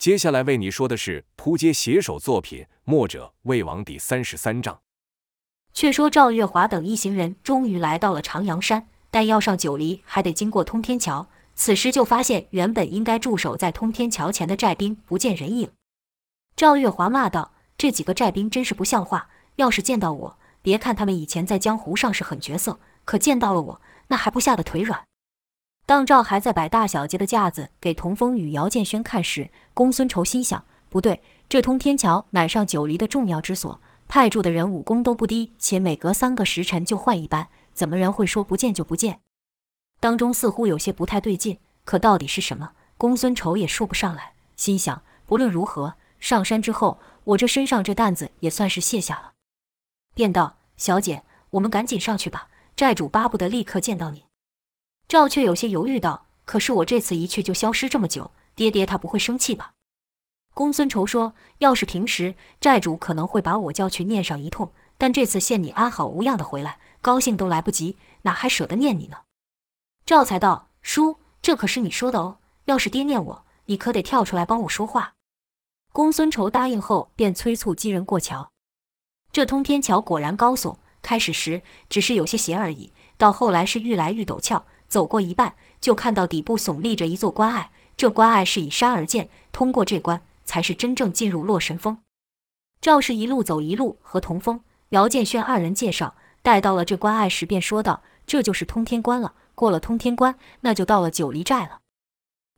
接下来为你说的是扑街写手作品《墨者魏王》第三十三章。却说赵月华等一行人终于来到了长阳山，但要上九黎还得经过通天桥。此时就发现原本应该驻守在通天桥前的寨兵不见人影。赵月华骂道：“这几个寨兵真是不像话！要是见到我，别看他们以前在江湖上是狠角色，可见到了我，那还不吓得腿软。”当赵还在摆大小节的架子给童风与姚建轩看时，公孙仇心想：不对，这通天桥乃上九黎的重要之所，派驻的人武功都不低，且每隔三个时辰就换一班，怎么人会说不见就不见？当中似乎有些不太对劲，可到底是什么？公孙仇也说不上来。心想：不论如何，上山之后，我这身上这担子也算是卸下了。便道：“小姐，我们赶紧上去吧，寨主巴不得立刻见到你。”赵却有些犹豫道：“可是我这次一去就消失这么久，爹爹他不会生气吧？”公孙仇说：“要是平时，寨主可能会把我叫去念上一通，但这次见你安好无恙的回来，高兴都来不及，哪还舍得念你呢？”赵才道：“叔，这可是你说的哦，要是爹念我，你可得跳出来帮我说话。”公孙仇答应后，便催促几人过桥。这通天桥果然高耸，开始时只是有些斜而已，到后来是愈来愈陡峭。走过一半，就看到底部耸立着一座关隘。这关隘是以山而建，通过这关，才是真正进入洛神峰。赵氏一路走一路和童风、姚建轩二人介绍，待到了这关隘时，便说道：“这就是通天关了。过了通天关，那就到了九黎寨了。”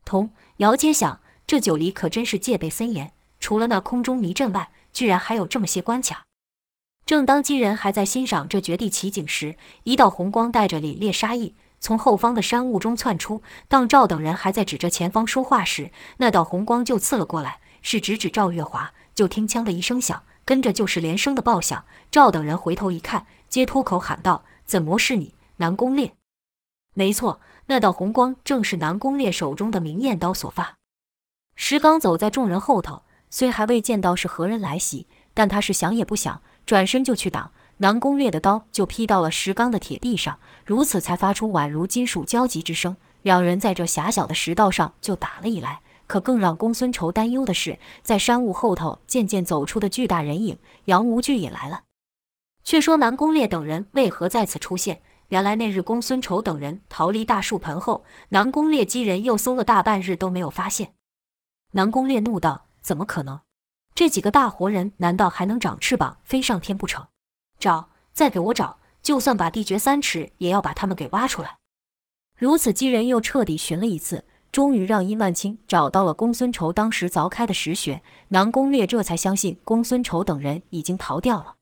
童、姚皆想，这九黎可真是戒备森严，除了那空中迷阵外，居然还有这么些关卡。正当几人还在欣赏这绝地奇景时，一道红光带着凛冽杀意。从后方的山雾中窜出，当赵等人还在指着前方说话时，那道红光就刺了过来，是直指赵月华。就听“枪”的一声响，跟着就是连声的爆响。赵等人回头一看，皆脱口喊道：“怎么是你，南宫烈？”没错，那道红光正是南宫烈手中的明艳刀所发。石刚走在众人后头，虽还未见到是何人来袭，但他是想也不想，转身就去挡。南宫烈的刀就劈到了石缸的铁壁上，如此才发出宛如金属交集之声。两人在这狭小的石道上就打了起来。可更让公孙仇担忧的是，在山雾后头渐渐走出的巨大人影，杨无惧也来了。却说南宫烈等人为何在此出现？原来那日公孙仇等人逃离大树盆后，南宫烈几人又搜了大半日都没有发现。南宫烈怒道：“怎么可能？这几个大活人难道还能长翅膀飞上天不成？”找，再给我找，就算把地掘三尺，也要把他们给挖出来。如此，几人又彻底寻了一次，终于让殷万清找到了公孙仇当时凿开的石穴。南宫烈这才相信公孙仇等人已经逃掉了。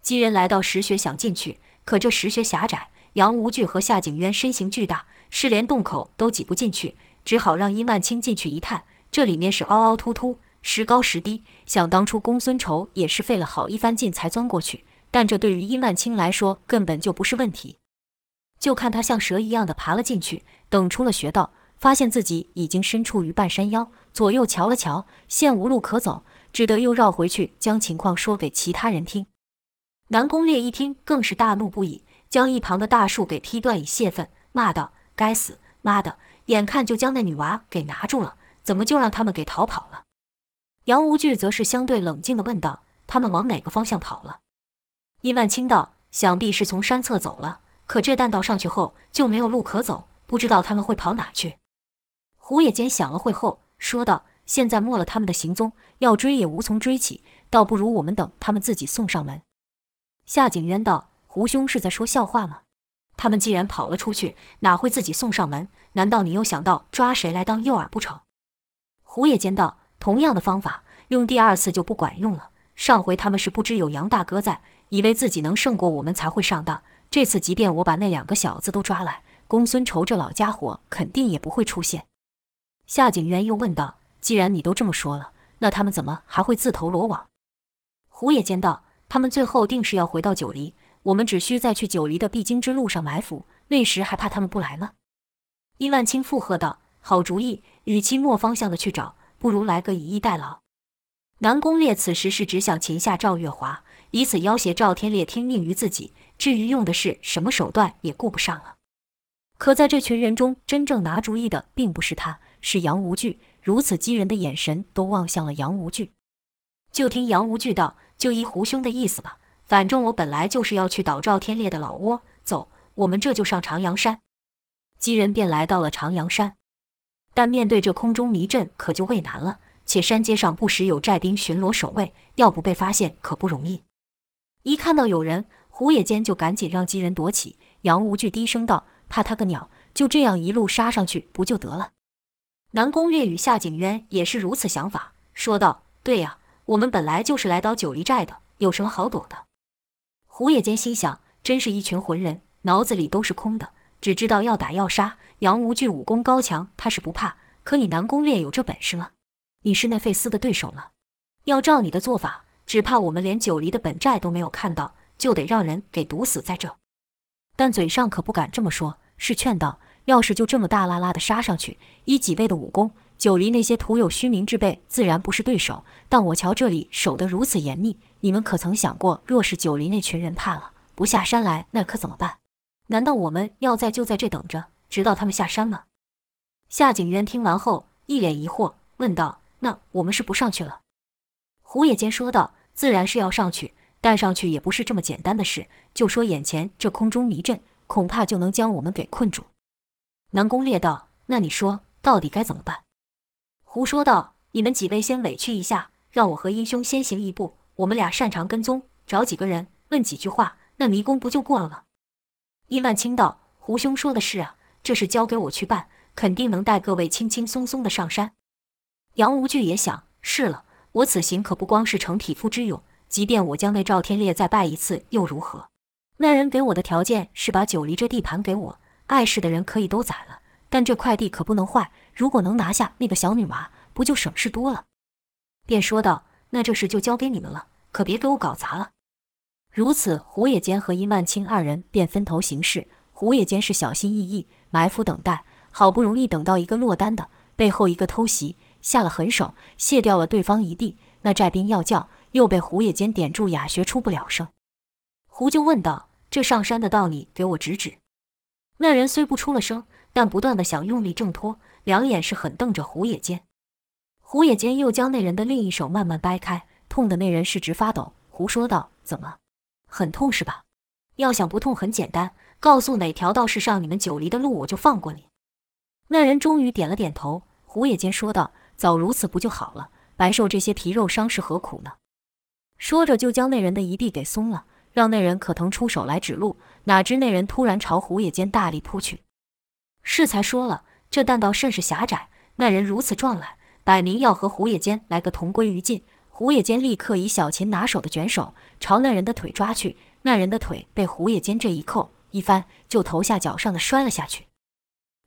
几人来到石穴，想进去，可这石穴狭窄，杨无惧和夏景渊身形巨大，是连洞口都挤不进去，只好让殷万清进去一探。这里面是凹凹凸凸，时高时低。想当初公孙仇也是费了好一番劲才钻过去。但这对于殷万清来说根本就不是问题，就看他像蛇一样的爬了进去。等出了穴道，发现自己已经身处于半山腰，左右瞧了瞧，现无路可走，只得又绕回去，将情况说给其他人听。南宫烈一听，更是大怒不已，将一旁的大树给劈断以泄愤，骂道：“该死，妈的！眼看就将那女娃给拿住了，怎么就让他们给逃跑了？”杨无惧则是相对冷静地问道：“他们往哪个方向跑了？”伊万清道：“想必是从山侧走了，可这弹道上去后就没有路可走，不知道他们会跑哪去。”胡也间想了会后说道：“现在没了他们的行踪，要追也无从追起，倒不如我们等他们自己送上门。”夏景渊道：“胡兄是在说笑话吗？他们既然跑了出去，哪会自己送上门？难道你又想到抓谁来当诱饵不成？”胡也间道：“同样的方法，用第二次就不管用了。上回他们是不知有杨大哥在。”以为自己能胜过我们才会上当。这次即便我把那两个小子都抓来，公孙仇这老家伙肯定也不会出现。夏景渊又问道：“既然你都这么说了，那他们怎么还会自投罗网？”胡也间道：“他们最后定是要回到九黎，我们只需在去九黎的必经之路上埋伏，那时还怕他们不来吗？”殷万清附和道：“好主意，与其莫方向的去找，不如来个以逸待劳。”南宫烈此时是只想擒下赵月华。以此要挟赵天烈听命于自己，至于用的是什么手段也顾不上了。可在这群人中，真正拿主意的并不是他，是杨无惧。如此激人的眼神都望向了杨无惧。就听杨无惧道：“就依胡兄的意思吧，反正我本来就是要去捣赵天烈的老窝。走，我们这就上长阳山。”几人便来到了长阳山，但面对这空中迷阵，可就为难了。且山阶上不时有寨兵巡逻守卫，要不被发现可不容易。一看到有人，胡也间就赶紧让几人躲起。杨无惧低声道：“怕他个鸟！就这样一路杀上去，不就得了？”南宫烈与夏景渊也是如此想法，说道：“对呀，我们本来就是来捣九黎寨的，有什么好躲的？”胡也间心想：真是一群浑人，脑子里都是空的，只知道要打要杀。杨无惧武功高强，他是不怕，可你南宫烈有这本事吗？你是那费斯的对手了。要照你的做法，只怕我们连九黎的本寨都没有看到，就得让人给毒死在这。但嘴上可不敢这么说，是劝道。要是就这么大拉拉的杀上去，以几位的武功，九黎那些徒有虚名之辈自然不是对手。但我瞧这里守得如此严密，你们可曾想过，若是九黎那群人怕了，不下山来，那可怎么办？难道我们要在就在这等着，直到他们下山吗？夏景渊听完后，一脸疑惑，问道：“那我们是不上去了？”胡也间说道：“自然是要上去，但上去也不是这么简单的事。就说眼前这空中迷阵，恐怕就能将我们给困住。”南宫烈道：“那你说到底该怎么办？”胡说道：“你们几位先委屈一下，让我和英兄先行一步。我们俩擅长跟踪，找几个人问几句话，那迷宫不就过了吗？”伊万青道：“胡兄说的是啊，这事交给我去办，肯定能带各位轻轻松松的上山。”杨无惧也想：“是了，我此行可不光是逞匹夫之勇，即便我将那赵天烈再败一次又如何？那人给我的条件是把九黎这地盘给我。”碍事的人可以都宰了，但这块地可不能坏。如果能拿下那个小女娃，不就省事多了？便说道：“那这事就交给你们了，可别给我搞砸了。”如此，胡也间和殷万清二人便分头行事。胡也间是小心翼翼埋伏等待，好不容易等到一个落单的，背后一个偷袭，下了狠手，卸掉了对方一地。那寨兵要叫，又被胡也间点住哑穴，出不了声。胡就问道：“这上山的道，理给我指指。”那人虽不出了声，但不断的想用力挣脱，两眼是狠瞪着胡也间。胡也间又将那人的另一手慢慢掰开，痛的那人是直发抖。胡说道：“怎么，很痛是吧？要想不痛很简单，告诉哪条道是上你们九黎的路，我就放过你。”那人终于点了点头。胡也间说道：“早如此不就好了？白受这些皮肉伤是何苦呢？”说着就将那人的一臂给松了。让那人可腾出手来指路，哪知那人突然朝胡也间大力扑去。适才说了，这弹道甚是狭窄，那人如此撞来，摆明要和胡也间来个同归于尽。胡也间立刻以小琴拿手的卷手朝那人的腿抓去，那人的腿被胡也间这一扣一翻，就头下脚上的摔了下去。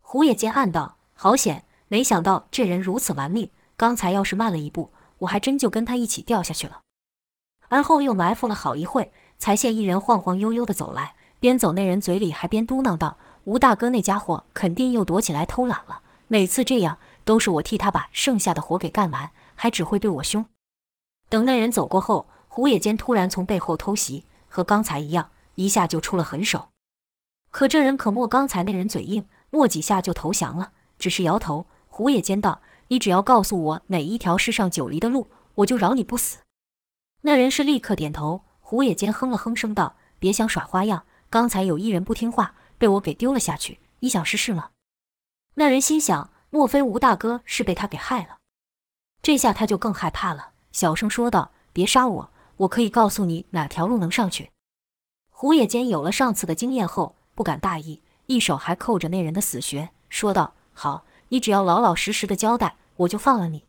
胡也间暗道：好险，没想到这人如此顽命，刚才要是慢了一步，我还真就跟他一起掉下去了。而后又埋伏了好一会。才见一人晃晃悠悠地走来，边走那人嘴里还边嘟囔道：“吴大哥那家伙肯定又躲起来偷懒了。每次这样都是我替他把剩下的活给干完，还只会对我凶。”等那人走过后，胡野间突然从背后偷袭，和刚才一样，一下就出了狠手。可这人可莫刚才那人嘴硬，没几下就投降了，只是摇头。胡也间道：“你只要告诉我哪一条是上九黎的路，我就饶你不死。”那人是立刻点头。胡也间哼了哼声道：“别想耍花样，刚才有一人不听话，被我给丢了下去。你想试试吗？”那人心想：莫非吴大哥是被他给害了？这下他就更害怕了，小声说道：“别杀我，我可以告诉你哪条路能上去。”胡也间有了上次的经验后，不敢大意，一手还扣着那人的死穴，说道：“好，你只要老老实实的交代，我就放了你。”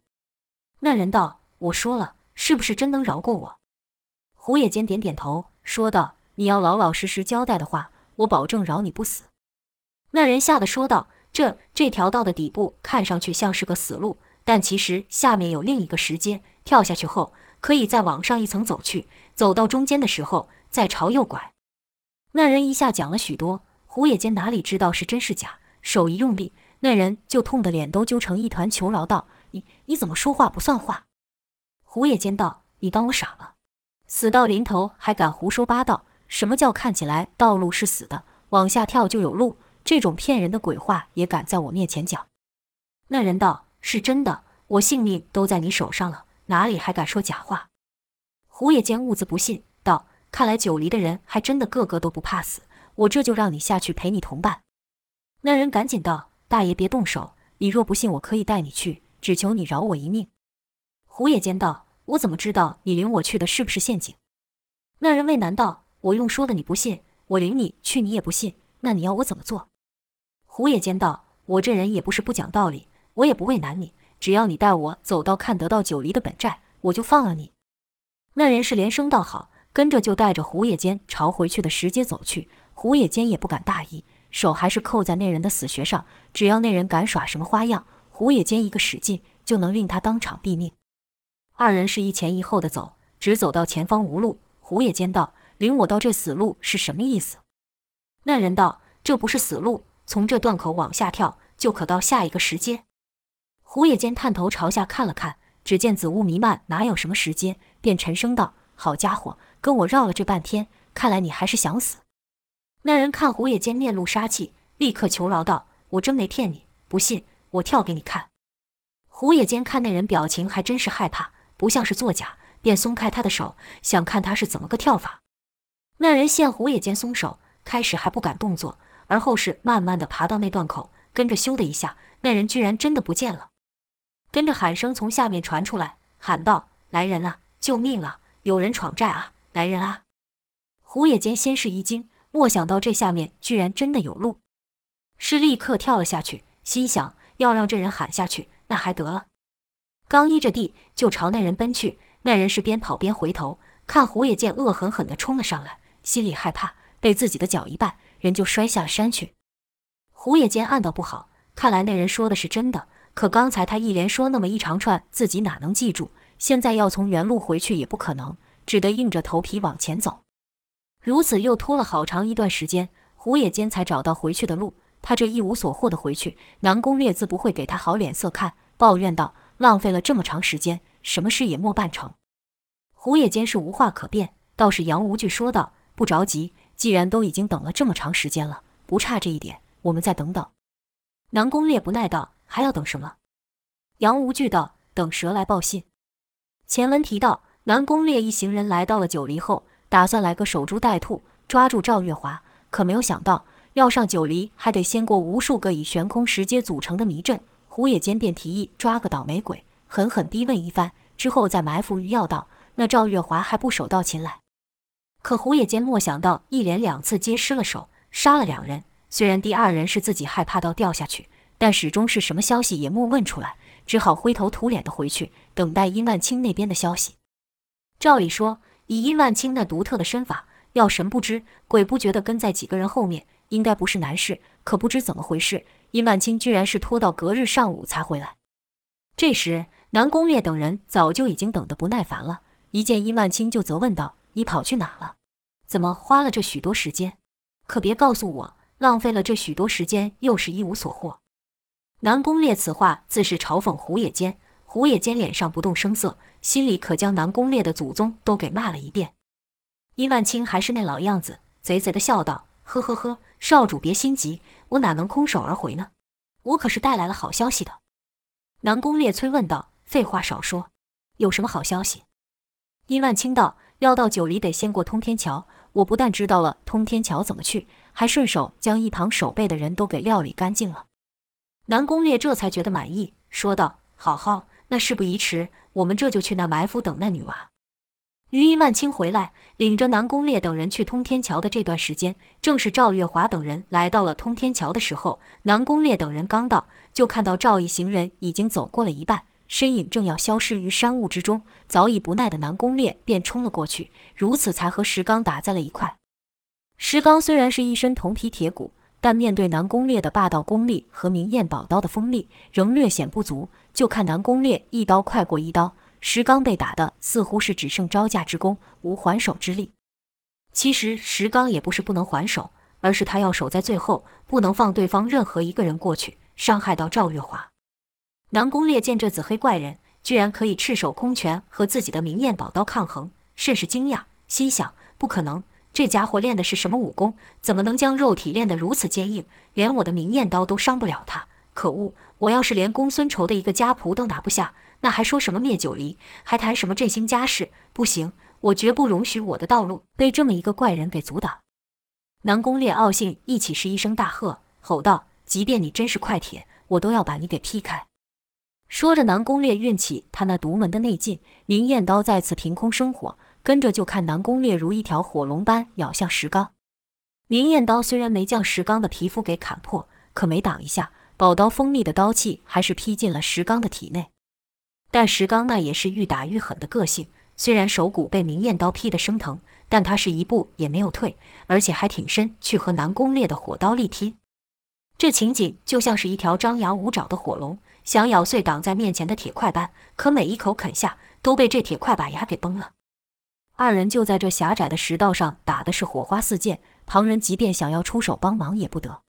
那人道：“我说了，是不是真能饶过我？”胡也间点点头，说道：“你要老老实实交代的话，我保证饶你不死。”那人吓得说道：“这这条道的底部看上去像是个死路，但其实下面有另一个石阶，跳下去后可以再往上一层走去，走到中间的时候再朝右拐。”那人一下讲了许多，胡也间哪里知道是真是假，手一用力，那人就痛得脸都揪成一团，求饶道：“你你怎么说话不算话？”胡也间道：“你当我傻了？”死到临头还敢胡说八道？什么叫看起来道路是死的，往下跳就有路？这种骗人的鬼话也敢在我面前讲？那人道：“是真的，我性命都在你手上了，哪里还敢说假话？”胡野间兀自不信道：“看来九黎的人还真的个个都不怕死，我这就让你下去陪你同伴。”那人赶紧道：“大爷别动手，你若不信，我可以带你去，只求你饶我一命。”胡野间道：“我怎么知道你领我去的是不是陷阱？”那人为难道：“我用说的你不信，我领你去你也不信，那你要我怎么做？”胡野间道：“我这人也不是不讲道理，我也不为难你，只要你带我走到看得到九黎的本寨，我就放了你。”那人是连声道好，跟着就带着胡野间朝回去的石阶走去。胡野间也不敢大意。手还是扣在那人的死穴上，只要那人敢耍什么花样，胡野间一个使劲就能令他当场毙命。二人是一前一后的走，直走到前方无路。胡野间道：“领我到这死路是什么意思？”那人道：“这不是死路，从这断口往下跳，就可到下一个石阶。”胡野间探头朝下看了看，只见紫雾弥漫，哪有什么石阶，便沉声道：“好家伙，跟我绕了这半天，看来你还是想死。”那人看胡野间面露杀气，立刻求饶道：“我真没骗你，不信我跳给你看。”胡野间看那人表情还真是害怕，不像是作假，便松开他的手，想看他是怎么个跳法。那人见胡野间松手，开始还不敢动作，而后是慢慢的爬到那段口，跟着咻的一下，那人居然真的不见了。跟着喊声从下面传出来，喊道：“来人啊，救命啊！有人闯寨啊！来人啊！”胡野间先是一惊。没想到这下面居然真的有路，是立刻跳了下去，心想要让这人喊下去，那还得了。刚依着地就朝那人奔去，那人是边跑边回头，看胡野间恶狠狠地冲了上来，心里害怕被自己的脚一绊，人就摔下了山去。胡野间暗道不好，看来那人说的是真的，可刚才他一连说那么一长串，自己哪能记住？现在要从原路回去也不可能，只得硬着头皮往前走。如此又拖了好长一段时间，胡野间才找到回去的路。他这一无所获的回去，南宫烈自不会给他好脸色看，抱怨道：“浪费了这么长时间，什么事也没办成。”胡野间是无话可辩，倒是杨无惧说道：“不着急，既然都已经等了这么长时间了，不差这一点，我们再等等。”南宫烈不耐道：“还要等什么？”杨无惧道：“等蛇来报信。”前文提到，南宫烈一行人来到了九黎后。打算来个守株待兔，抓住赵月华，可没有想到要上九黎，还得先过无数个以悬空石阶组成的迷阵。胡野间便提议抓个倒霉鬼，狠狠逼问一番，之后再埋伏于要道。那赵月华还不手到擒来？可胡野间没想到一连两次皆失了手，杀了两人。虽然第二人是自己害怕到掉下去，但始终是什么消息也没问出来，只好灰头土脸的回去，等待殷万清那边的消息。照理说。以殷万清那独特的身法，要神不知鬼不觉地跟在几个人后面，应该不是难事。可不知怎么回事，殷万清居然是拖到隔日上午才回来。这时，南宫烈等人早就已经等得不耐烦了，一见殷万清就责问道：“你跑去哪了？怎么花了这许多时间？可别告诉我，浪费了这许多时间，又是一无所获。”南宫烈此话自是嘲讽胡野间。胡野间脸上不动声色，心里可将南宫烈的祖宗都给骂了一遍。殷万清还是那老样子，贼贼的笑道：“呵呵呵，少主别心急，我哪能空手而回呢？我可是带来了好消息的。”南宫烈催问道：“废话少说，有什么好消息？”殷万清道：“要到九黎得先过通天桥，我不但知道了通天桥怎么去，还顺手将一旁守备的人都给料理干净了。”南宫烈这才觉得满意，说道：“好好。”那事不宜迟，我们这就去那埋伏等那女娃。于一万清回来，领着南宫烈等人去通天桥的这段时间，正是赵月华等人来到了通天桥的时候。南宫烈等人刚到，就看到赵一行人已经走过了一半，身影正要消失于山雾之中。早已不耐的南宫烈便冲了过去，如此才和石刚打在了一块。石刚虽然是一身铜皮铁骨，但面对南宫烈的霸道功力和明艳宝刀的锋利，仍略显不足。就看南宫烈一刀快过一刀，石刚被打的似乎是只剩招架之功，无还手之力。其实石刚也不是不能还手，而是他要守在最后，不能放对方任何一个人过去，伤害到赵月华。南宫烈见这紫黑怪人居然可以赤手空拳和自己的明艳宝刀抗衡，甚是惊讶，心想：不可能，这家伙练的是什么武功？怎么能将肉体练得如此坚硬，连我的明艳刀都伤不了他？可恶！我要是连公孙仇的一个家仆都拿不下，那还说什么灭九黎，还谈什么振兴家世？不行，我绝不容许我的道路被这么一个怪人给阻挡。南宫烈傲性一起，是一声大喝，吼道：“即便你真是块铁，我都要把你给劈开！”说着，南宫烈运起他那独门的内劲，明艳刀再次凭空生火，跟着就看南宫烈如一条火龙般咬向石刚。明艳刀虽然没将石刚的皮肤给砍破，可每挡一下，宝刀锋利的刀气还是劈进了石刚的体内。但石刚那也是愈打愈狠的个性，虽然手骨被明艳刀劈得生疼，但他是一步也没有退，而且还挺身去和南宫烈的火刀力拼。这情景就像是一条张牙舞爪的火龙，想咬碎挡在面前的铁块般，可每一口啃下，都被这铁块把牙给崩了。二人就在这狭窄的石道上打的是火花四溅，旁人即便想要出手帮忙也不得。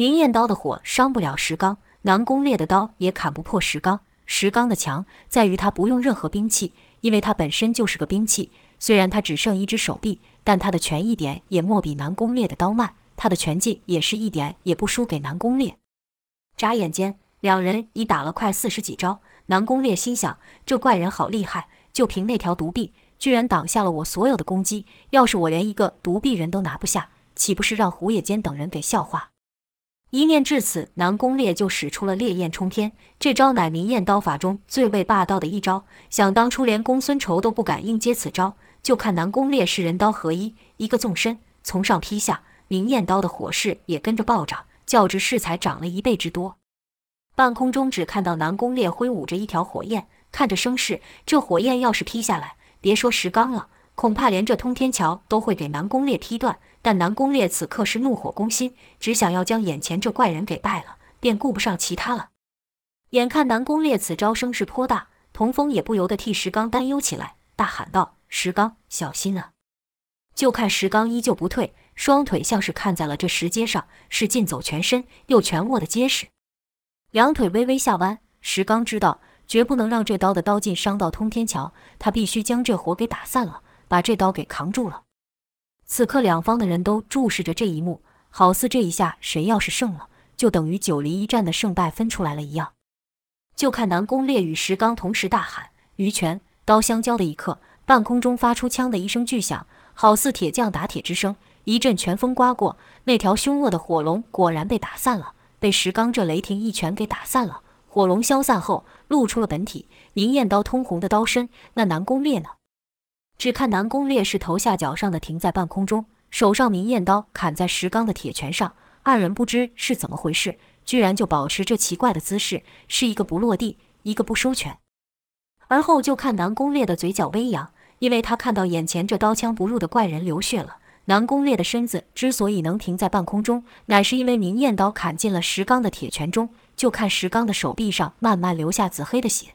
明艳刀的火伤不了石刚，南宫烈的刀也砍不破石刚。石刚的强在于他不用任何兵器，因为他本身就是个兵器。虽然他只剩一只手臂，但他的拳一点也莫比南宫烈的刀慢，他的拳劲也是一点也不输给南宫烈。眨眼间，两人已打了快四十几招。南宫烈心想：这怪人好厉害，就凭那条独臂，居然挡下了我所有的攻击。要是我连一个独臂人都拿不下，岂不是让胡野间等人给笑话？一念至此，南宫烈就使出了烈焰冲天，这招乃明艳刀法中最为霸道的一招。想当初连公孙仇都不敢应接此招，就看南宫烈是人刀合一，一个纵身从上劈下，明艳刀的火势也跟着暴涨，较之势才涨了一倍之多。半空中只看到南宫烈挥舞着一条火焰，看着声势，这火焰要是劈下来，别说石刚了，恐怕连这通天桥都会给南宫烈踢断。但南宫烈此刻是怒火攻心，只想要将眼前这怪人给败了，便顾不上其他了。眼看南宫烈此招声势颇大，童风也不由得替石刚担忧起来，大喊道：“石刚，小心啊！”就看石刚依旧不退，双腿像是看在了这石阶上，是劲走全身，又全握得结实。两腿微微下弯，石刚知道绝不能让这刀的刀劲伤到通天桥，他必须将这火给打散了，把这刀给扛住了。此刻，两方的人都注视着这一幕，好似这一下谁要是胜了，就等于九黎一战的胜败分出来了一样。就看南宫烈与石刚同时大喊：“鱼拳！”刀相交的一刻，半空中发出“锵”的一声巨响，好似铁匠打铁之声。一阵拳风刮过，那条凶恶的火龙果然被打散了，被石刚这雷霆一拳给打散了。火龙消散后，露出了本体，明艳刀通红的刀身。那南宫烈呢？只看南宫烈是头下脚上的停在半空中，手上明艳刀砍在石刚的铁拳上。二人不知是怎么回事，居然就保持这奇怪的姿势，是一个不落地，一个不收拳。而后就看南宫烈的嘴角微扬，因为他看到眼前这刀枪不入的怪人流血了。南宫烈的身子之所以能停在半空中，乃是因为明艳刀砍进了石刚的铁拳中。就看石刚的手臂上慢慢流下紫黑的血。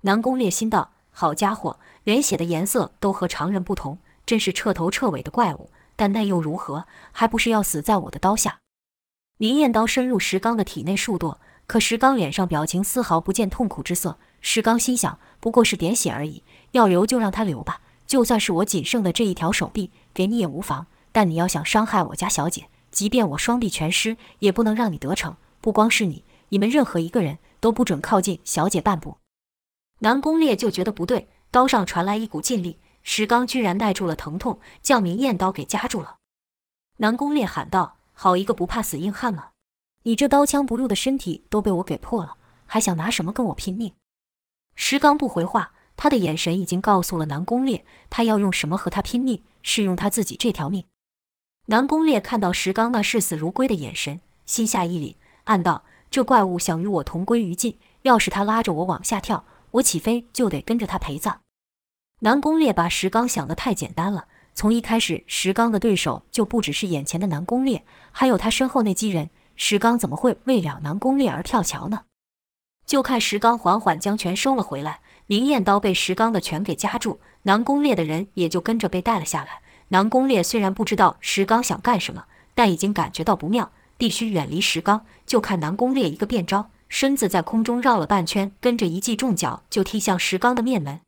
南宫烈心道：好家伙！连血的颜色都和常人不同，真是彻头彻尾的怪物。但那又如何？还不是要死在我的刀下？明艳刀深入石刚的体内数度，可石刚脸上表情丝毫不见痛苦之色。石刚心想：不过是点血而已，要流就让他流吧。就算是我仅剩的这一条手臂，给你也无妨。但你要想伤害我家小姐，即便我双臂全失，也不能让你得逞。不光是你，你们任何一个人都不准靠近小姐半步。南宫烈就觉得不对。刀上传来一股劲力，石刚居然耐住了疼痛，将明艳刀给夹住了。南宫烈喊道：“好一个不怕死硬汉啊！你这刀枪不入的身体都被我给破了，还想拿什么跟我拼命？”石刚不回话，他的眼神已经告诉了南宫烈，他要用什么和他拼命，是用他自己这条命。南宫烈看到石刚那视死如归的眼神，心下一凛，暗道：“这怪物想与我同归于尽，要是他拉着我往下跳，我岂非就得跟着他陪葬？”南宫烈把石刚想得太简单了。从一开始，石刚的对手就不只是眼前的南宫烈，还有他身后那几人。石刚怎么会为了南宫烈而跳桥呢？就看石刚缓缓将拳收了回来，明艳刀被石刚的拳给夹住，南宫烈的人也就跟着被带了下来。南宫烈虽然不知道石刚想干什么，但已经感觉到不妙，必须远离石刚。就看南宫烈一个变招，身子在空中绕了半圈，跟着一记重脚就踢向石刚的面门。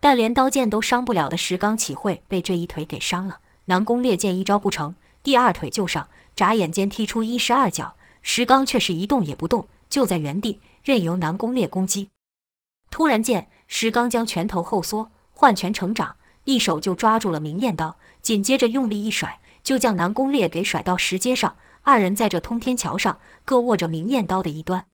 但连刀剑都伤不了的石刚，岂会被这一腿给伤了？南宫烈见一招不成，第二腿就上，眨眼间踢出一十二脚。石刚却是一动也不动，就在原地任由南宫烈攻击。突然间，石刚将拳头后缩，换拳成掌，一手就抓住了明艳刀，紧接着用力一甩，就将南宫烈给甩到石阶上。二人在这通天桥上各握着明艳刀的一端。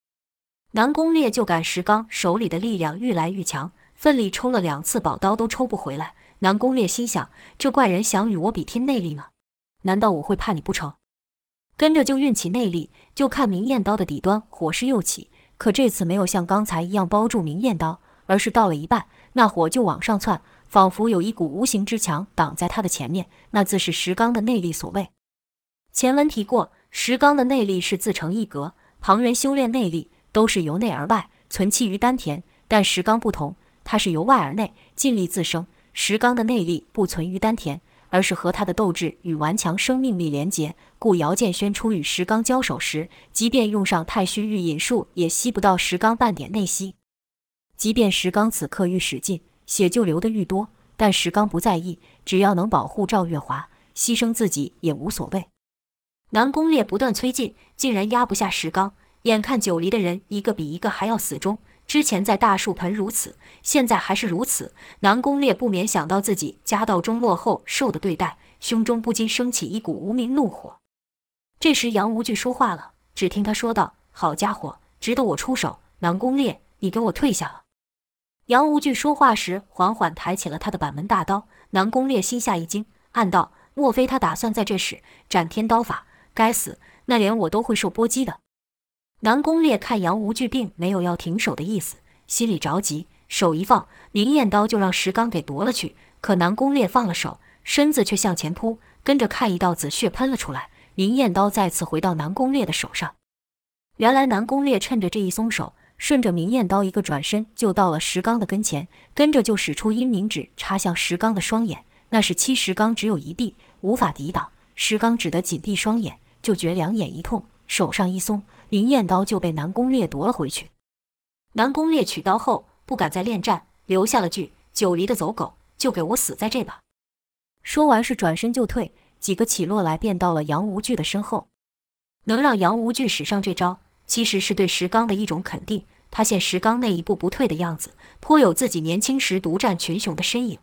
南宫烈就感石刚手里的力量愈来愈强，奋力抽了两次宝刀都抽不回来。南宫烈心想：这怪人想与我比拼内力吗？难道我会怕你不成？跟着就运起内力，就看明艳刀的底端火势又起。可这次没有像刚才一样包住明艳刀，而是到了一半，那火就往上窜，仿佛有一股无形之墙挡在他的前面。那自是石刚的内力所为。前文提过，石刚的内力是自成一格，旁人修炼内力都是由内而外，存气于丹田，但石刚不同，他是由外而内，尽力自生。石刚的内力不存于丹田，而是和他的斗志与顽强生命力连结。故姚建轩初与石刚交手时，即便用上太虚御引术，也吸不到石刚半点内息。即便石刚此刻愈使劲，血就流得愈多，但石刚不在意，只要能保护赵月华，牺牲自己也无所谓。南宫烈不断催进，竟然压不下石刚。眼看九黎的人一个比一个还要死忠，之前在大树盆如此，现在还是如此。南宫烈不免想到自己家道中落后受的对待，胸中不禁升起一股无名怒火。这时，杨无惧说话了。只听他说道：“好家伙，值得我出手！南宫烈，你给我退下了。”杨无惧说话时，缓缓抬起了他的板门大刀。南宫烈心下一惊，暗道：“莫非他打算在这时斩天刀法？该死，那连我都会受波及的。”南宫烈看杨无惧并没有要停手的意思，心里着急，手一放，明艳刀就让石刚给夺了去。可南宫烈放了手，身子却向前扑，跟着看一道紫血喷了出来。明艳刀再次回到南宫烈的手上。原来南宫烈趁着这一松手，顺着明艳刀一个转身就到了石刚的跟前，跟着就使出阴冥指插向石刚的双眼。那是七石刚只有一臂，无法抵挡。石刚只得紧闭双眼，就觉两眼一痛，手上一松，明艳刀就被南宫烈夺了回去。南宫烈取刀后不敢再恋战，留下了句：“九黎的走狗，就给我死在这吧。”说完是转身就退。几个起落来，便到了杨无惧的身后。能让杨无惧使上这招，其实是对石刚的一种肯定。他现石刚那一步不退的样子，颇有自己年轻时独占群雄的身影。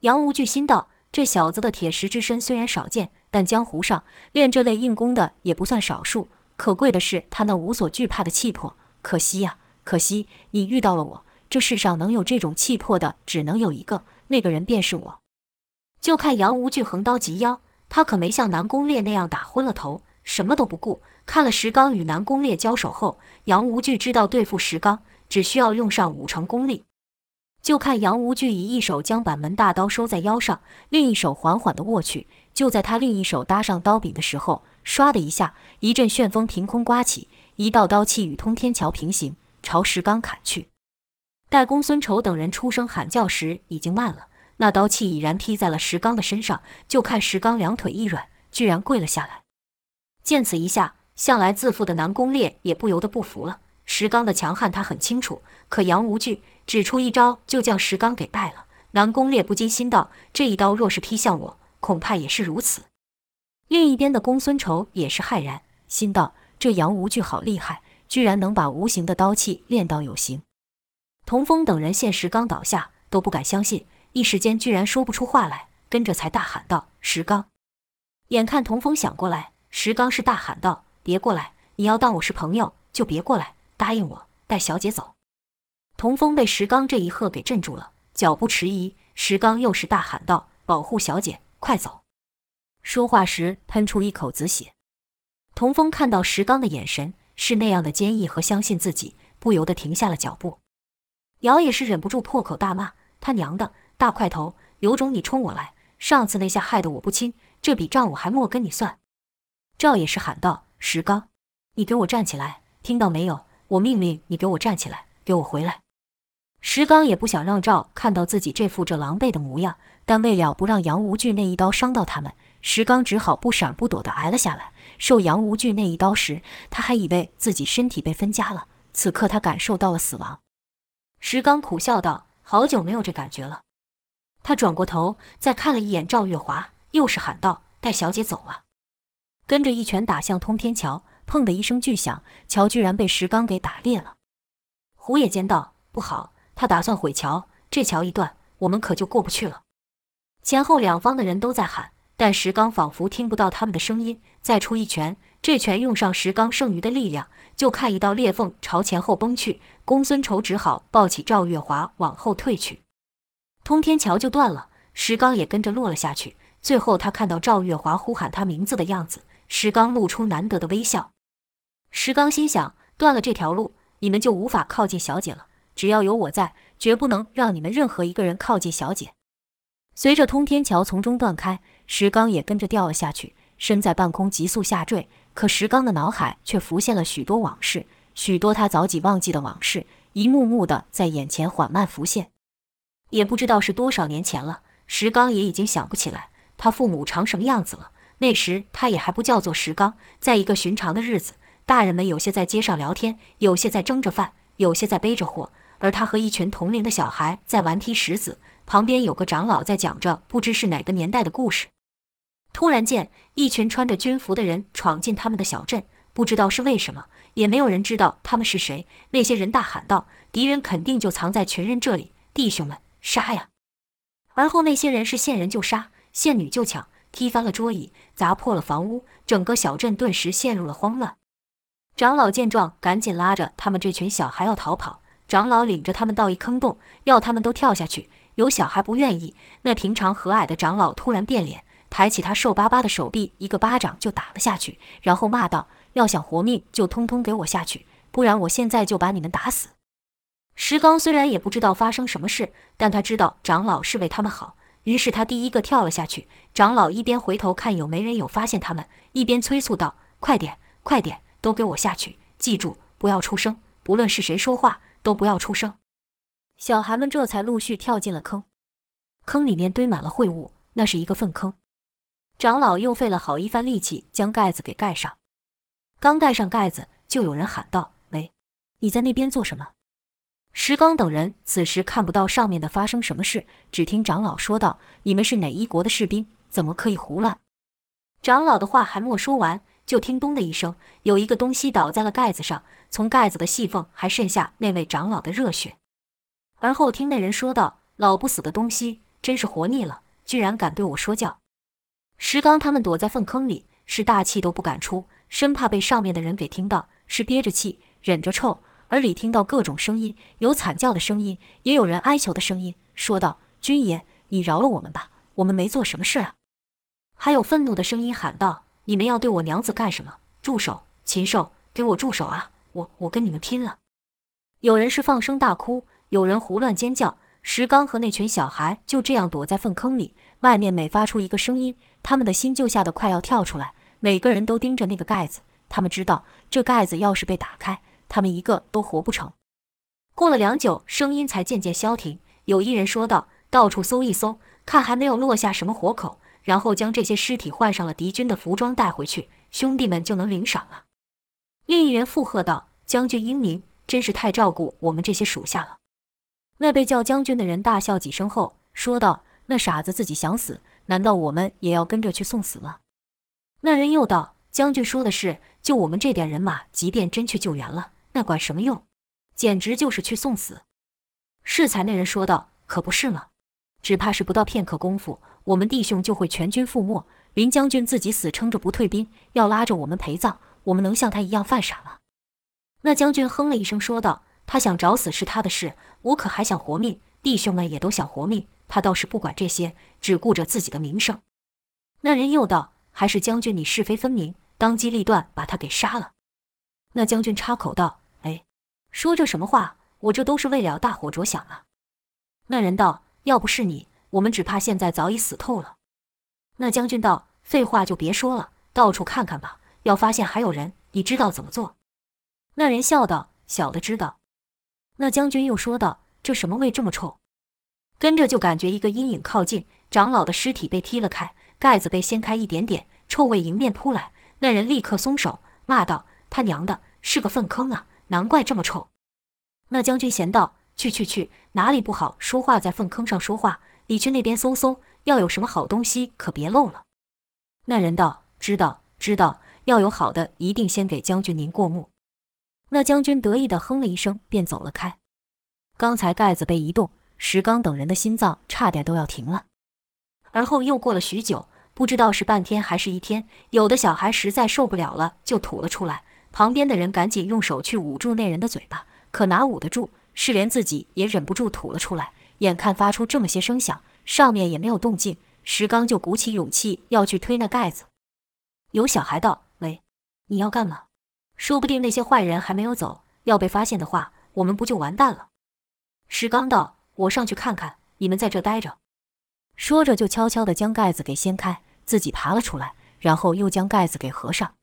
杨无惧心道：这小子的铁石之身虽然少见，但江湖上练这类硬功的也不算少数。可贵的是他那无所惧怕的气魄。可惜呀，可惜你遇到了我。这世上能有这种气魄的，只能有一个，那个人便是我。就看杨无惧横刀及腰，他可没像南宫烈那样打昏了头，什么都不顾。看了石刚与南宫烈交手后，杨无惧知道对付石刚只需要用上五成功力。就看杨无惧以一手将板门大刀收在腰上，另一手缓缓地握去。就在他另一手搭上刀柄的时候，唰的一下，一阵旋风凭空刮起，一道刀气与通天桥平行，朝石刚砍去。待公孙仇等人出声喊叫时，已经慢了。那刀气已然劈在了石刚的身上，就看石刚两腿一软，居然跪了下来。见此一下，向来自负的南宫烈也不由得不服了。石刚的强悍他很清楚，可杨无惧只出一招就将石刚给败了。南宫烈不禁心道：这一刀若是劈向我，恐怕也是如此。另一边的公孙仇也是骇然，心道：这杨无惧好厉害，居然能把无形的刀气练到有形。童风等人见石刚倒下，都不敢相信。一时间居然说不出话来，跟着才大喊道：“石刚！”眼看童风想过来，石刚是大喊道：“别过来！你要当我是朋友，就别过来！答应我，带小姐走。”童风被石刚这一喝给镇住了，脚步迟疑。石刚又是大喊道：“保护小姐，快走！”说话时喷出一口紫血。童风看到石刚的眼神是那样的坚毅和相信自己，不由得停下了脚步。姚也是忍不住破口大骂：“他娘的！”大块头，有种你冲我来！上次那下害得我不轻，这笔账我还莫跟你算。赵也是喊道：“石刚，你给我站起来！听到没有？我命令你给我站起来，给我回来！”石刚也不想让赵看到自己这副这狼狈的模样，但为了不让杨无惧那一刀伤到他们，石刚只好不闪不躲地挨了下来。受杨无惧那一刀时，他还以为自己身体被分家了，此刻他感受到了死亡。石刚苦笑道：“好久没有这感觉了。”他转过头，再看了一眼赵月华，又是喊道：“带小姐走啊！”跟着一拳打向通天桥，砰的一声巨响，桥居然被石刚给打裂了。胡也尖道：“不好，他打算毁桥，这桥一断，我们可就过不去了。”前后两方的人都在喊，但石刚仿佛听不到他们的声音。再出一拳，这拳用上石刚剩余的力量，就看一道裂缝朝前后崩去。公孙仇只好抱起赵月华往后退去，通天桥就断了，石刚也跟着落了下去。最后他看到赵月华呼喊他名字的样子，石刚露出难得的微笑。石刚心想：断了这条路，你们就无法靠近小姐了。只要有我在，绝不能让你们任何一个人靠近小姐。随着通天桥从中断开，石刚也跟着掉了下去，身在半空急速下坠。可石刚的脑海却浮现了许多往事，许多他早已忘记的往事，一幕幕的在眼前缓慢浮现。也不知道是多少年前了，石刚也已经想不起来他父母长什么样子了。那时他也还不叫做石刚，在一个寻常的日子，大人们有些在街上聊天，有些在蒸着饭，有些在背着货，而他和一群同龄的小孩在玩踢石子。旁边有个长老在讲着不知是哪个年代的故事。突然间，一群穿着军服的人闯进他们的小镇，不知道是为什么，也没有人知道他们是谁。那些人大喊道：“敌人肯定就藏在群人这里，弟兄们，杀呀！”而后那些人是见人就杀，见女就抢，踢翻了桌椅，砸破了房屋，整个小镇顿时陷入了慌乱。长老见状，赶紧拉着他们这群小孩要逃跑。长老领着他们到一坑洞，要他们都跳下去。有小孩不愿意，那平常和蔼的长老突然变脸，抬起他瘦巴巴的手臂，一个巴掌就打了下去，然后骂道：“要想活命，就通通给我下去，不然我现在就把你们打死。”石刚虽然也不知道发生什么事，但他知道长老是为他们好，于是他第一个跳了下去。长老一边回头看有没人有发现他们，一边催促道：“快点，快点，都给我下去！记住，不要出声，不论是谁说话，都不要出声。”小孩们这才陆续跳进了坑，坑里面堆满了秽物，那是一个粪坑。长老又费了好一番力气将盖子给盖上，刚盖上盖子，就有人喊道：“喂，你在那边做什么？”石刚等人此时看不到上面的发生什么事，只听长老说道：“你们是哪一国的士兵？怎么可以胡乱？”长老的话还没说完，就听“咚”的一声，有一个东西倒在了盖子上，从盖子的细缝还渗下那位长老的热血。而后听那人说道：“老不死的东西，真是活腻了，居然敢对我说教！”石刚他们躲在粪坑里，是大气都不敢出，生怕被上面的人给听到，是憋着气，忍着臭。耳里听到各种声音，有惨叫的声音，也有人哀求的声音，说道：“军爷，你饶了我们吧，我们没做什么事啊。”还有愤怒的声音喊道：“你们要对我娘子干什么？住手！禽兽，给我住手啊！我我跟你们拼了！”有人是放声大哭。有人胡乱尖叫，石刚和那群小孩就这样躲在粪坑里。外面每发出一个声音，他们的心就吓得快要跳出来。每个人都盯着那个盖子，他们知道这盖子要是被打开，他们一个都活不成。过了良久，声音才渐渐消停。有一人说道：“到处搜一搜，看还没有落下什么活口，然后将这些尸体换上了敌军的服装带回去，兄弟们就能领赏了。”另一人附和道：“将军英明，真是太照顾我们这些属下了。”那被叫将军的人大笑几声后说道：“那傻子自己想死，难道我们也要跟着去送死吗？”那人又道：“将军说的是，就我们这点人马，即便真去救援了，那管什么用？简直就是去送死。”适才那人说道：“可不是吗？只怕是不到片刻功夫，我们弟兄就会全军覆没。林将军自己死撑着不退兵，要拉着我们陪葬，我们能像他一样犯傻吗？”那将军哼了一声说道。他想找死是他的事，我可还想活命。弟兄们也都想活命，他倒是不管这些，只顾着自己的名声。那人又道：“还是将军你是非分明，当机立断把他给杀了。”那将军插口道：“哎，说这什么话？我这都是为了大伙着想啊。”那人道：“要不是你，我们只怕现在早已死透了。”那将军道：“废话就别说了，到处看看吧。要发现还有人，你知道怎么做？”那人笑道：“小的知道。”那将军又说道：“这什么味这么臭？”跟着就感觉一个阴影靠近，长老的尸体被踢了开，盖子被掀开一点点，臭味迎面扑来。那人立刻松手，骂道：“他娘的，是个粪坑啊！难怪这么臭。”那将军嫌道：“去去去，哪里不好说话，在粪坑上说话？你去那边搜搜，要有什么好东西可别漏了。”那人道：“知道，知道。”要有好的，一定先给将军您过目。”那将军得意地哼了一声，便走了开。刚才盖子被移动，石刚等人的心脏差点都要停了。而后又过了许久，不知道是半天还是一天，有的小孩实在受不了了，就吐了出来。旁边的人赶紧用手去捂住那人的嘴巴，可哪捂得住？是连自己也忍不住吐了出来。眼看发出这么些声响，上面也没有动静，石刚就鼓起勇气要去推那盖子。有小孩道：“喂，你要干嘛？说不定那些坏人还没有走，要被发现的话，我们不就完蛋了？”石刚道：“我上去看看，你们在这待着。”说着就悄悄地将盖子给掀开，自己爬了出来，然后又将盖子给合上。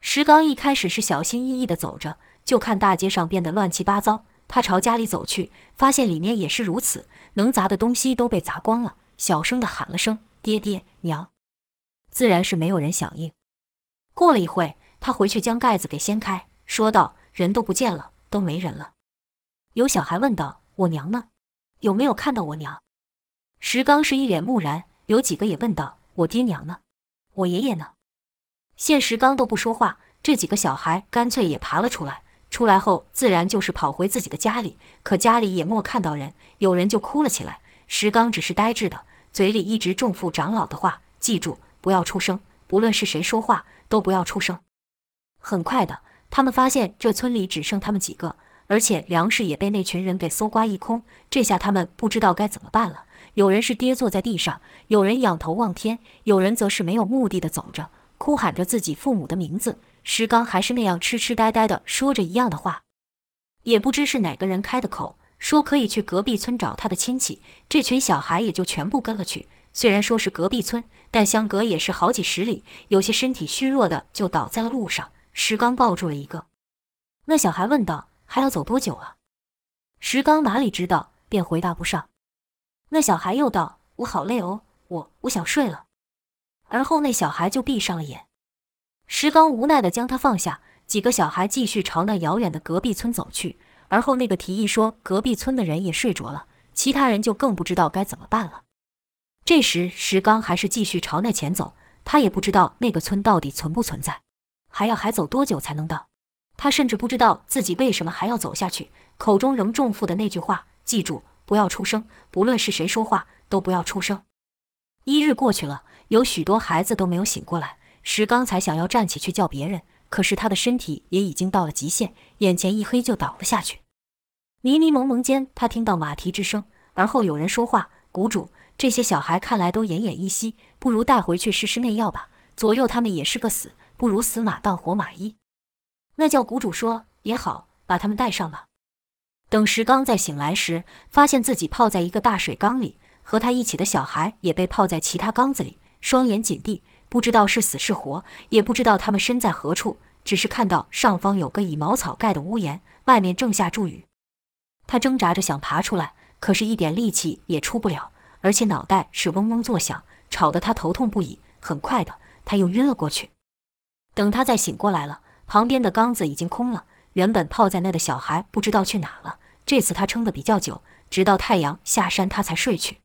石刚一开始是小心翼翼地走着，就看大街上变得乱七八糟。他朝家里走去，发现里面也是如此，能砸的东西都被砸光了，小声地喊了声“爹爹娘”，自然是没有人响应。过了一会，他回去将盖子给掀开，说道：“人都不见了，都没人了。”有小孩问道：“我娘呢？有没有看到我娘？”石刚是一脸木然，有几个也问道：“我爹娘呢？我爷爷呢？”见石刚都不说话，这几个小孩干脆也爬了出来。出来后，自然就是跑回自己的家里。可家里也没看到人，有人就哭了起来。石刚只是呆滞的，嘴里一直重复长老的话：“记住，不要出声，不论是谁说话，都不要出声。”很快的，他们发现这村里只剩他们几个，而且粮食也被那群人给搜刮一空。这下他们不知道该怎么办了。有人是跌坐在地上，有人仰头望天，有人则是没有目的的走着。哭喊着自己父母的名字，石刚还是那样痴痴呆呆的说着一样的话，也不知是哪个人开的口，说可以去隔壁村找他的亲戚，这群小孩也就全部跟了去。虽然说是隔壁村，但相隔也是好几十里，有些身体虚弱的就倒在了路上。石刚抱住了一个，那小孩问道：“还要走多久啊？”石刚哪里知道，便回答不上。那小孩又道：“我好累哦，我我想睡了。”而后，那小孩就闭上了眼。石刚无奈地将他放下，几个小孩继续朝那遥远的隔壁村走去。而后，那个提议说隔壁村的人也睡着了，其他人就更不知道该怎么办了。这时，石刚还是继续朝那前走，他也不知道那个村到底存不存在，还要还走多久才能到。他甚至不知道自己为什么还要走下去，口中仍重复的那句话：“记住，不要出声，不论是谁说话，都不要出声。”一日过去了。有许多孩子都没有醒过来，石刚才想要站起去叫别人，可是他的身体也已经到了极限，眼前一黑就倒了下去。迷迷蒙蒙间，他听到马蹄之声，而后有人说话：“谷主，这些小孩看来都奄奄一息，不如带回去试试内药吧。左右他们也是个死，不如死马当活马医。”那叫谷主说：“也好，把他们带上吧。”等石刚再醒来时，发现自己泡在一个大水缸里，和他一起的小孩也被泡在其他缸子里。双眼紧闭，不知道是死是活，也不知道他们身在何处，只是看到上方有个以茅草盖的屋檐，外面正下着雨。他挣扎着想爬出来，可是一点力气也出不了，而且脑袋是嗡嗡作响，吵得他头痛不已。很快的，他又晕了过去。等他再醒过来了，旁边的缸子已经空了，原本泡在那的小孩不知道去哪了。这次他撑得比较久，直到太阳下山，他才睡去。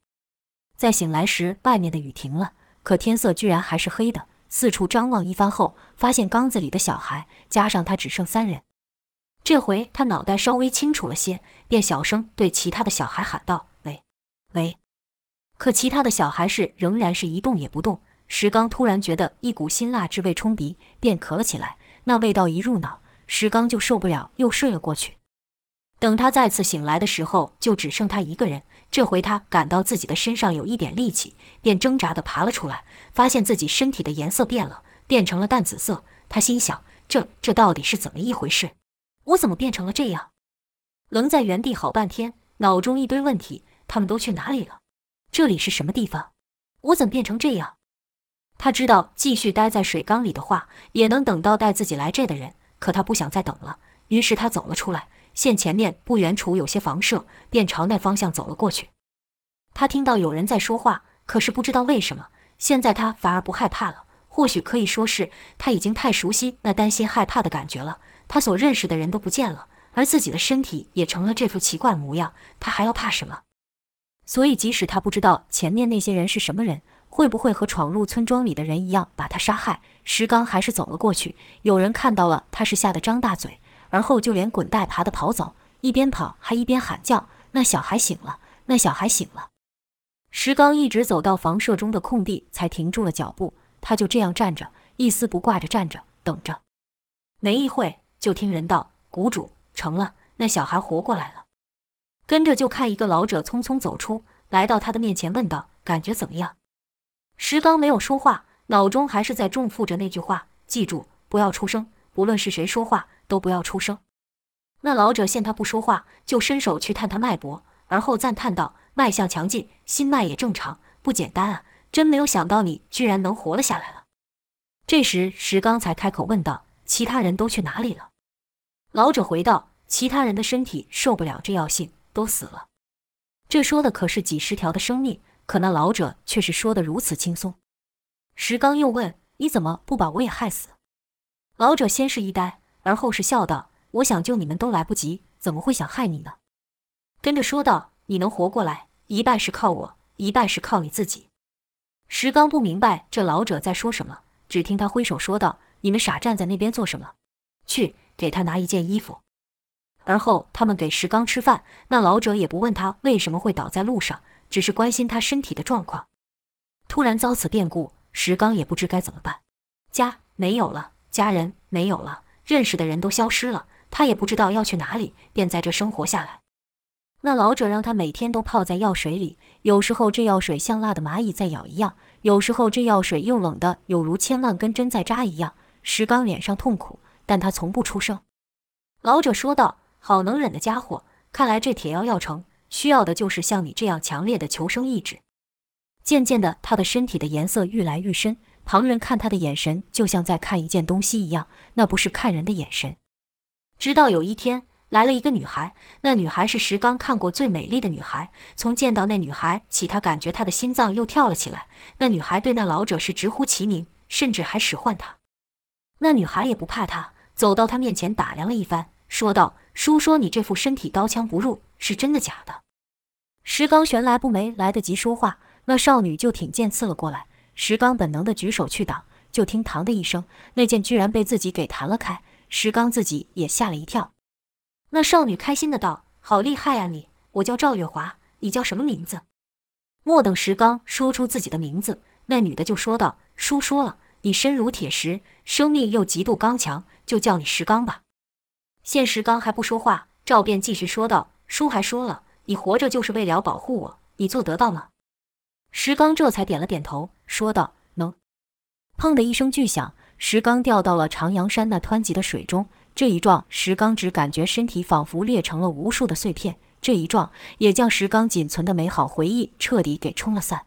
在醒来时，外面的雨停了。可天色居然还是黑的，四处张望一番后，发现缸子里的小孩加上他只剩三人。这回他脑袋稍微清楚了些，便小声对其他的小孩喊道：“喂，喂！”可其他的小孩是仍然是一动也不动。石刚突然觉得一股辛辣之味冲鼻，便咳了起来。那味道一入脑，石刚就受不了，又睡了过去。等他再次醒来的时候，就只剩他一个人。这回他感到自己的身上有一点力气，便挣扎地爬了出来，发现自己身体的颜色变了，变成了淡紫色。他心想：这这到底是怎么一回事？我怎么变成了这样？愣在原地好半天，脑中一堆问题：他们都去哪里了？这里是什么地方？我怎么变成这样？他知道继续待在水缸里的话，也能等到带自己来这的人，可他不想再等了。于是他走了出来。见前面不远处有些房舍，便朝那方向走了过去。他听到有人在说话，可是不知道为什么，现在他反而不害怕了。或许可以说是他已经太熟悉那担心害怕的感觉了。他所认识的人都不见了，而自己的身体也成了这副奇怪模样，他还要怕什么？所以即使他不知道前面那些人是什么人，会不会和闯入村庄里的人一样把他杀害？石刚还是走了过去。有人看到了，他是吓得张大嘴，而后就连滚带爬地跑走，一边跑还一边喊叫：“那小孩醒了！那小孩醒了！”石刚一直走到房舍中的空地，才停住了脚步。他就这样站着，一丝不挂着站着，等着。没一会，就听人道：“谷主，成了，那小孩活过来了。”跟着就看一个老者匆匆走出来，到他的面前问道：“感觉怎么样？”石刚没有说话，脑中还是在重复着那句话：“记住，不要出声，不论是谁说话，都不要出声。”那老者见他不说话，就伸手去探他脉搏，而后赞叹道：“脉象强劲，心脉也正常，不简单啊！真没有想到你居然能活了下来了。”这时石刚才开口问道：“其他人都去哪里了？”老者回道：“其他人的身体受不了这药性。”都死了，这说的可是几十条的生命，可那老者却是说得如此轻松。石刚又问：“你怎么不把我也害死？”老者先是一呆，而后是笑道：“我想救你们都来不及，怎么会想害你呢？”跟着说道：“你能活过来，一半是靠我，一半是靠你自己。”石刚不明白这老者在说什么，只听他挥手说道：“你们傻站在那边做什么？去给他拿一件衣服。”而后，他们给石刚吃饭。那老者也不问他为什么会倒在路上，只是关心他身体的状况。突然遭此变故，石刚也不知该怎么办。家没有了，家人没有了，认识的人都消失了，他也不知道要去哪里，便在这生活下来。那老者让他每天都泡在药水里，有时候这药水像辣的蚂蚁在咬一样，有时候这药水又冷的有如千万根针在扎一样。石刚脸上痛苦，但他从不出声。老者说道。好能忍的家伙，看来这铁药要成，需要的就是像你这样强烈的求生意志。渐渐的，他的身体的颜色愈来愈深，旁人看他的眼神就像在看一件东西一样，那不是看人的眼神。直到有一天，来了一个女孩，那女孩是石刚看过最美丽的女孩。从见到那女孩起，他感觉他的心脏又跳了起来。那女孩对那老者是直呼其名，甚至还使唤他。那女孩也不怕他，走到他面前打量了一番，说道。叔说你这副身体刀枪不入，是真的假的？石刚悬来不没来得及说话，那少女就挺剑刺了过来。石刚本能的举手去挡，就听“嘡”的一声，那剑居然被自己给弹了开。石刚自己也吓了一跳。那少女开心的道：“好厉害呀你！我叫赵月华，你叫什么名字？”莫等石刚说出自己的名字，那女的就说道：“叔说了，你身如铁石，生命又极度刚强，就叫你石刚吧。”见石刚还不说话，赵便继续说道：“叔还说了，你活着就是为了保护我，你做得到吗？”石刚这才点了点头，说道：“能。”砰的一声巨响，石刚掉到了长阳山那湍急的水中。这一撞，石刚只感觉身体仿佛裂成了无数的碎片。这一撞，也将石刚仅存的美好回忆彻底给冲了散。